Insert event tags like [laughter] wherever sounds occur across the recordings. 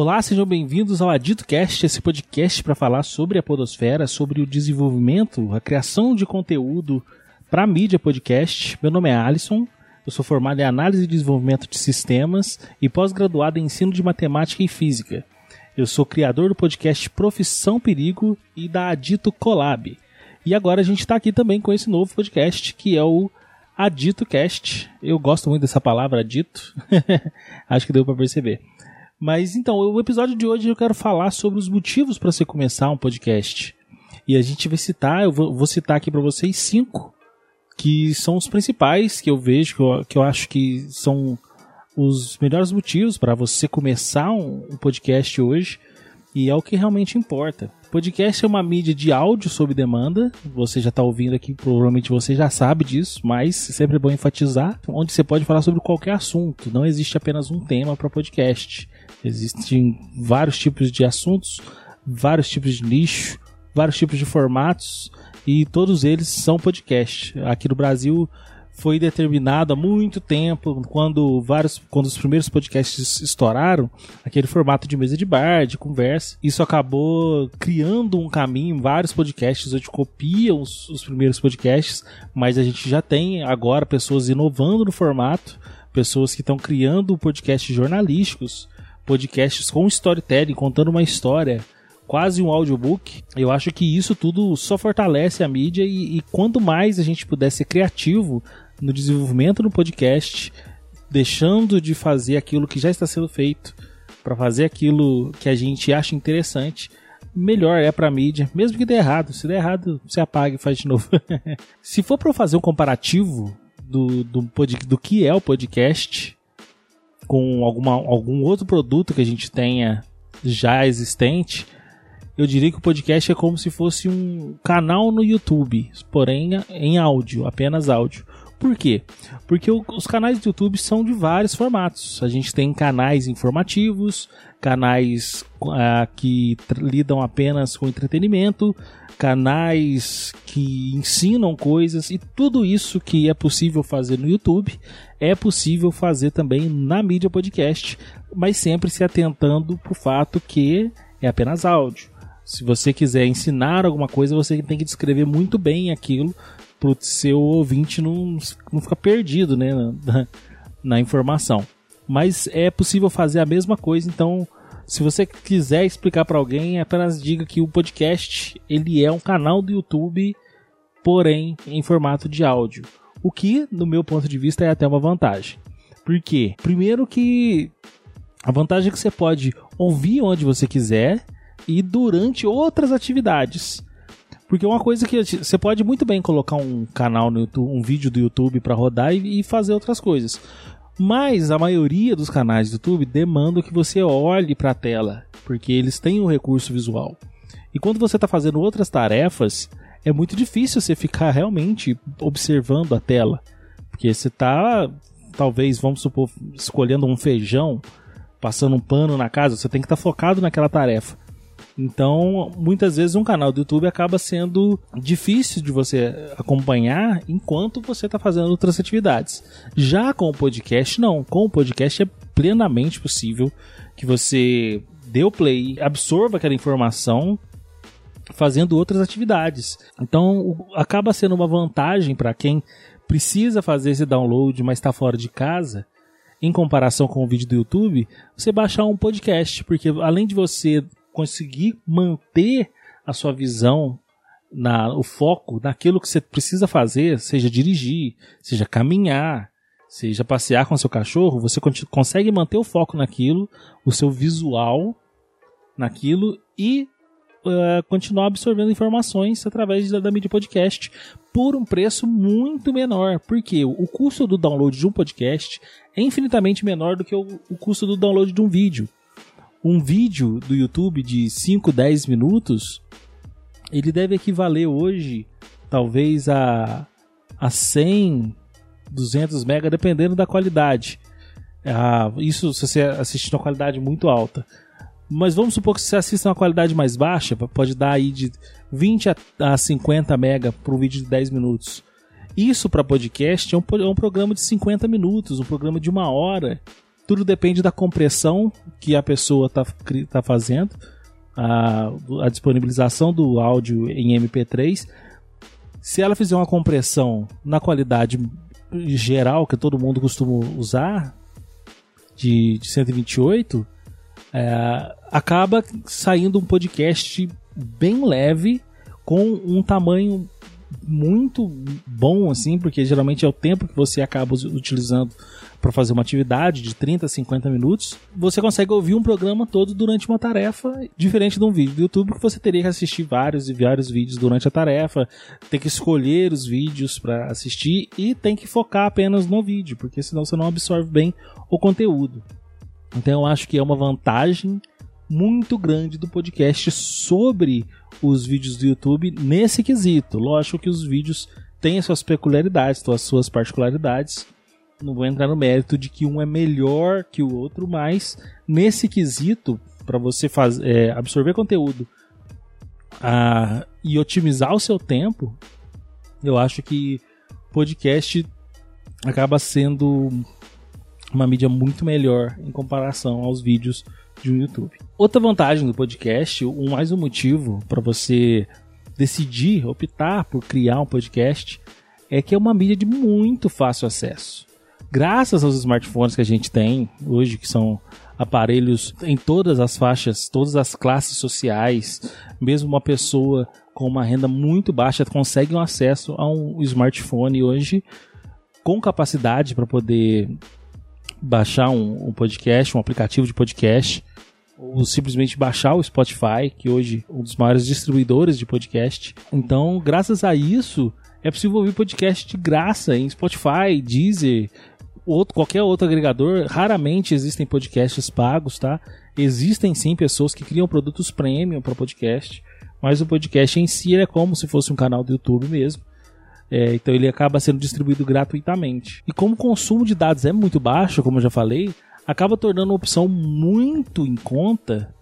Olá, sejam bem-vindos ao AditoCast, esse podcast para falar sobre a podosfera, sobre o desenvolvimento, a criação de conteúdo para mídia podcast. Meu nome é Alisson, eu sou formado em análise e desenvolvimento de sistemas e pós-graduado em ensino de matemática e física. Eu sou criador do podcast Profissão Perigo e da Adito Collab. E agora a gente está aqui também com esse novo podcast que é o AditoCast. Eu gosto muito dessa palavra, adito. [laughs] Acho que deu para perceber. Mas então, o episódio de hoje eu quero falar sobre os motivos para você começar um podcast. E a gente vai citar, eu vou, citar aqui para vocês cinco que são os principais que eu vejo, que eu, que eu acho que são os melhores motivos para você começar um, um, podcast hoje. E é o que realmente importa. Podcast é uma mídia de áudio sob demanda. Você já está ouvindo aqui, provavelmente você já sabe disso, mas sempre é bom enfatizar, onde você pode falar sobre qualquer assunto. Não existe apenas um tema para podcast. Existem vários tipos de assuntos, vários tipos de nicho, vários tipos de formatos e todos eles são podcast. Aqui no Brasil foi determinado há muito tempo, quando vários, quando os primeiros podcasts estouraram, aquele formato de mesa de bar, de conversa. Isso acabou criando um caminho, vários podcasts hoje copiam os, os primeiros podcasts, mas a gente já tem agora pessoas inovando no formato, pessoas que estão criando podcasts jornalísticos, podcasts com storytelling, contando uma história, quase um audiobook. Eu acho que isso tudo só fortalece a mídia e, e quanto mais a gente puder ser criativo no desenvolvimento do podcast, deixando de fazer aquilo que já está sendo feito para fazer aquilo que a gente acha interessante, melhor é para mídia, mesmo que dê errado. Se der errado, você apaga e faz de novo. [laughs] Se for para fazer um comparativo do, do, do que é o podcast, com alguma, algum outro produto que a gente tenha já existente, eu diria que o podcast é como se fosse um canal no YouTube, porém em áudio, apenas áudio. Por quê? Porque o, os canais do YouTube são de vários formatos. A gente tem canais informativos, canais uh, que lidam apenas com entretenimento, canais que ensinam coisas e tudo isso que é possível fazer no YouTube é possível fazer também na mídia podcast, mas sempre se atentando para o fato que é apenas áudio. Se você quiser ensinar alguma coisa, você tem que descrever muito bem aquilo para o seu ouvinte não, não ficar perdido né, na, na informação. Mas é possível fazer a mesma coisa, então se você quiser explicar para alguém, apenas diga que o podcast ele é um canal do YouTube, porém em formato de áudio. O que, no meu ponto de vista, é até uma vantagem. Por quê? Primeiro que a vantagem é que você pode ouvir onde você quiser e durante outras atividades. Porque uma coisa que você pode muito bem colocar um canal no YouTube, um vídeo do YouTube para rodar e, e, fazer outras coisas. Mas a maioria dos canais do YouTube demandam que você olhe para a tela, porque eles têm um recurso visual. E quando você está fazendo outras tarefas, é muito difícil você ficar realmente observando a tela. Porque você está, talvez, vamos supor, escolhendo um feijão, passando um pano na casa, você tem que estar tá focado naquela tarefa. Então, muitas vezes um canal do YouTube acaba sendo difícil de você acompanhar enquanto você está fazendo outras atividades. Já com o podcast, não. Com o podcast é plenamente possível que você dê o play, absorva aquela informação fazendo outras atividades. Então, acaba sendo uma vantagem para quem precisa fazer esse download, mas está fora de casa em comparação com o vídeo do YouTube, você baixar um podcast, porque além de você conseguir manter a sua visão na, o foco naquilo que você precisa fazer, seja dirigir, seja caminhar, seja passear com seu cachorro, você consegue manter o foco naquilo, o seu visual naquilo e uh, continuar absorvendo informações através da, da mídia podcast por um preço muito menor. Porque o custo do download de um podcast é infinitamente menor do que o, o custo do download de um vídeo um vídeo do YouTube de 5, 10 minutos, ele deve equivaler hoje talvez a, a 100, 200 mega, dependendo da qualidade. Ah, isso se você assistir uma qualidade muito alta. Mas vamos supor que você assista uma qualidade mais baixa, pode dar aí de 20 a 50 mega para um vídeo de 10 minutos. Isso para podcast é um, é um programa de 50 minutos, um programa de uma hora Tudo depende da compressão que a pessoa está tá fazendo, a, a disponibilização do áudio em MP3. Se ela fizer uma compressão na qualidade geral que todo mundo costuma usar, de, de 128, é, acaba saindo um podcast bem leve, com um tamanho muito bom, assim, porque geralmente é o tempo que você acaba utilizando para fazer uma atividade de 30 50 minutos. Você consegue ouvir um programa todo durante uma tarefa, diferente de um vídeo do YouTube que você teria que assistir vários e vários vídeos durante a tarefa, tem que escolher os vídeos para assistir e tem que focar apenas no vídeo, porque senão você não absorve bem o conteúdo. Então eu acho que é uma vantagem muito grande do podcast sobre os vídeos do YouTube nesse quesito. Lógico que os vídeos têm as suas peculiaridades, as suas particularidades. Não vou entrar no mérito de que um é melhor que o outro, mas nesse quesito, para você fazer, é, absorver conteúdo a, e otimizar o seu tempo, eu acho que podcast acaba sendo uma mídia muito melhor em comparação aos vídeos de um YouTube. Outra vantagem do podcast, um mais um motivo para você decidir, optar por criar um podcast, é que é uma mídia de muito fácil acesso. Graças aos smartphones que a gente tem hoje, que são aparelhos em todas as faixas, todas as classes sociais, mesmo uma pessoa com uma renda muito baixa consegue um acesso a um smartphone hoje com capacidade para poder baixar um, um, podcast, um aplicativo de podcast, ou simplesmente baixar o Spotify, que hoje é um dos maiores distribuidores de podcast. Então, graças a isso, é possível ouvir podcast de graça em Spotify, Deezer, outro, qualquer outro agregador. Raramente existem podcasts pagos, tá? Existem sim pessoas que criam produtos premium para podcast, mas o podcast em si é como se fosse um canal do YouTube mesmo. É, então ele acaba sendo distribuído gratuitamente. E como o consumo de dados é muito baixo, como eu já falei, acaba tornando uma opção muito em conta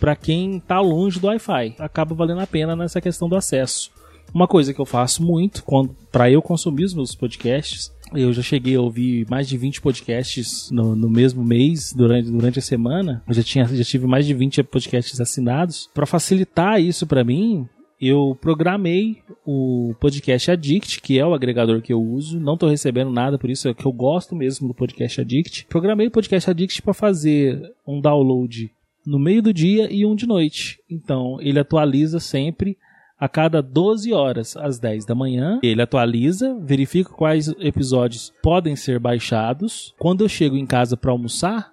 para quem está longe do Wi-Fi. Acaba valendo a pena nessa questão do acesso. Uma coisa que eu faço muito para eu consumir os meus podcasts, eu já cheguei a ouvir mais de 20 podcasts no, no mesmo mês, durante, durante a semana. Eu já, tinha, já tive mais de 20 podcasts assinados. Para facilitar isso para mim, eu programei o Podcast Addict, que é o agregador que eu uso. Não estou recebendo nada, por isso é que eu gosto mesmo do Podcast Addict. Programei o Podcast Addict para fazer um download no meio do dia e um de noite. Então, ele atualiza sempre a cada 12 horas, às 10 da manhã. Ele atualiza, verifica quais episódios podem ser baixados. Quando eu chego em casa para almoçar,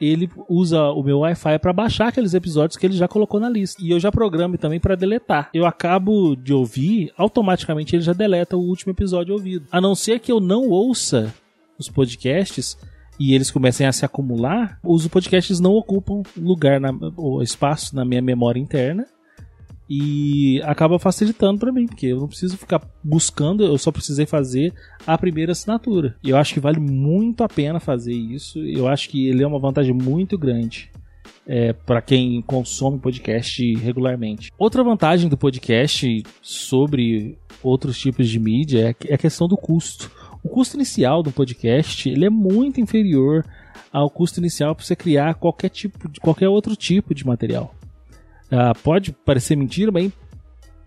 ele usa o meu Wi-Fi para baixar aqueles episódios que ele já colocou na lista. E eu já programo também para deletar. Eu acabo de ouvir, automaticamente ele já deleta o último episódio ouvido. A não ser que eu não ouça os podcasts e eles comecem a se acumular, os podcasts não ocupam lugar na, ou espaço na minha memória interna e acaba facilitando para mim, porque eu não preciso ficar buscando, eu só precisei fazer a primeira assinatura. E eu acho que vale muito a pena fazer isso. Eu acho que ele é uma vantagem muito grande. É, para quem consome podcast regularmente. Outra vantagem do podcast sobre outros tipos de mídia é, é a questão do custo. O custo inicial do podcast ele é muito inferior ao custo inicial para você criar qualquer tipo de qualquer outro tipo de material. Uh, pode parecer mentira, mas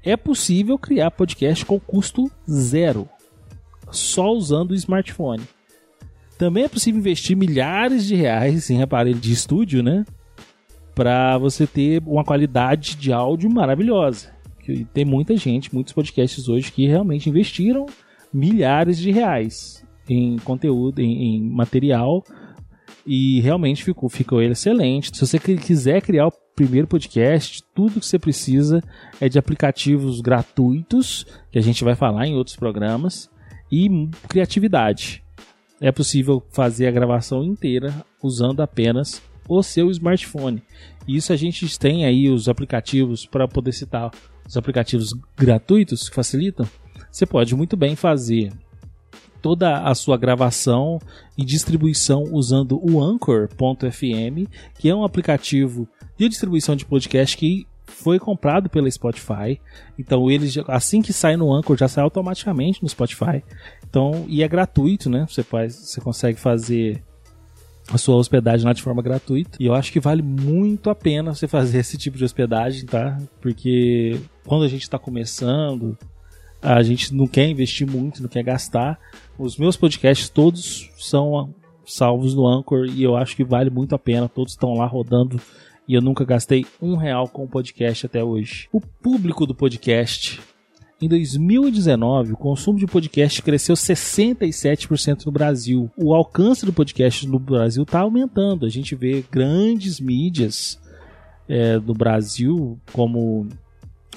é possível criar podcast com custo zero, só usando o smartphone. Também é possível investir milhares de reais em aparelho de estúdio, né? Para você ter uma qualidade de áudio maravilhosa. E tem muita gente, muitos podcasts hoje que realmente investiram milhares de reais em conteúdo, em, em material e realmente ficou, ficou ele excelente. Se você quiser criar primeiro podcast, tudo que você precisa é de aplicativos gratuitos, que a gente vai falar em outros programas, e criatividade. É possível fazer a gravação inteira usando apenas o seu smartphone. Isso a gente tem aí os aplicativos para poder citar os aplicativos gratuitos que facilitam. Você pode muito bem fazer toda a sua gravação e distribuição usando o Anchor.fm, que é um aplicativo de distribuição de podcast que foi comprado pela Spotify. Então ele assim que sai no Anchor já sai automaticamente no Spotify. Então e é gratuito, né? Você faz, você consegue fazer a sua hospedagem lá de forma gratuita. E eu acho que vale muito a pena você fazer [laughs] esse tipo de hospedagem, tá? Porque quando a gente está começando, a gente não quer investir muito, não quer gastar. Os meus podcasts todos são salvos no Anchor e eu acho que vale muito a pena. Todos estão lá rodando e eu nunca gastei um real com o podcast até hoje. O público do podcast em 2019, o consumo de podcast cresceu 67% no Brasil. O alcance do podcast no Brasil está aumentando. A gente vê grandes mídias é, do Brasil, como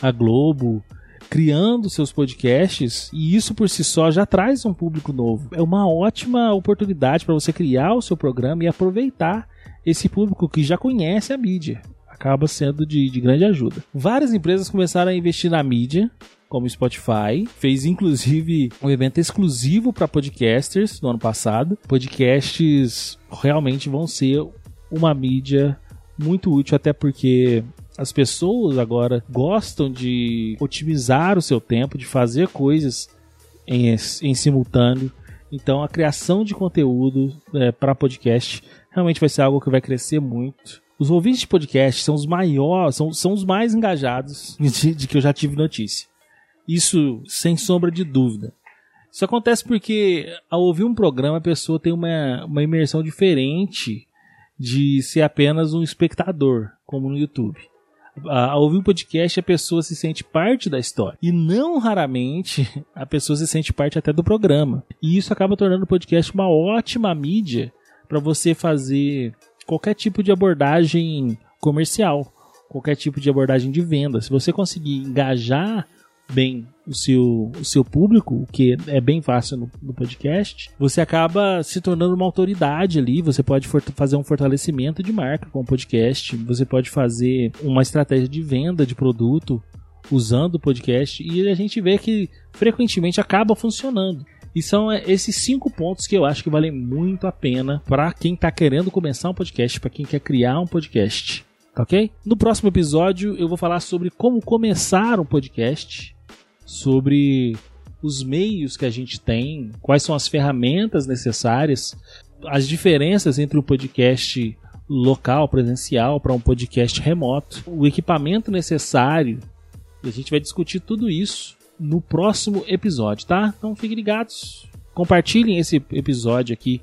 a Globo, criando seus podcasts e isso por si só já traz um público novo. É uma ótima oportunidade para você criar o seu programa e aproveitar esse público que já conhece a mídia. Acaba sendo de, de grande ajuda. Várias empresas começaram a investir na mídia como Spotify, fez inclusive um evento exclusivo para podcasters no ano passado. Podcasts realmente vão ser uma mídia muito útil, até porque as pessoas agora gostam de otimizar o seu tempo, de fazer coisas em, em simultâneo. Então, a criação de conteúdo é, para podcast realmente vai ser algo que vai crescer muito. Os ouvintes de podcast são os maiores, são, são os mais engajados [laughs] de, de que eu já tive notícia. Isso sem sombra de dúvida. Isso acontece porque ao ouvir um programa a pessoa tem uma, uma imersão diferente de ser apenas um espectador, como no YouTube. Ao ouvir um podcast, a pessoa se sente parte da história. E não raramente [laughs] a pessoa se sente parte até do programa. E isso acaba tornando o podcast uma ótima mídia para você fazer qualquer tipo de abordagem comercial, qualquer tipo de abordagem de venda. Se você conseguir engajar bem o seu, o seu público, o que é bem fácil no, no, podcast, você acaba se tornando uma autoridade ali. Você pode fazer um fortalecimento de marca com o podcast, você pode fazer uma estratégia de venda de produto usando o podcast e a gente vê que frequentemente acaba funcionando. E são é, esses cinco pontos que eu acho que valem muito a pena para quem está querendo começar um podcast, para quem quer criar um podcast. Tá ok? No próximo episódio eu vou falar sobre como começar um podcast sobre os meios que a gente tem, quais são as ferramentas necessárias, as diferenças entre o podcast local, presencial, para um podcast remoto, o equipamento necessário. A gente vai discutir tudo isso no próximo episódio, tá? Então fiquem ligados. Compartilhem esse episódio aqui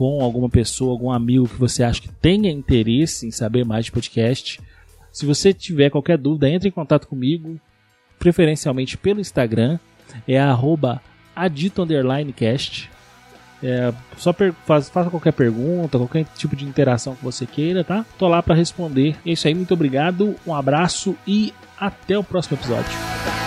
com alguma pessoa, algum amigo que você acha que tenha interesse em saber mais de podcast. Se você tiver qualquer dúvida, entre em contato comigo preferencialmente pelo Instagram, é adito_cast. É, só faz, faça qualquer pergunta, qualquer tipo de interação que você queira, tá? Tô lá para responder. É isso aí, muito obrigado, um abraço e até o próximo episódio.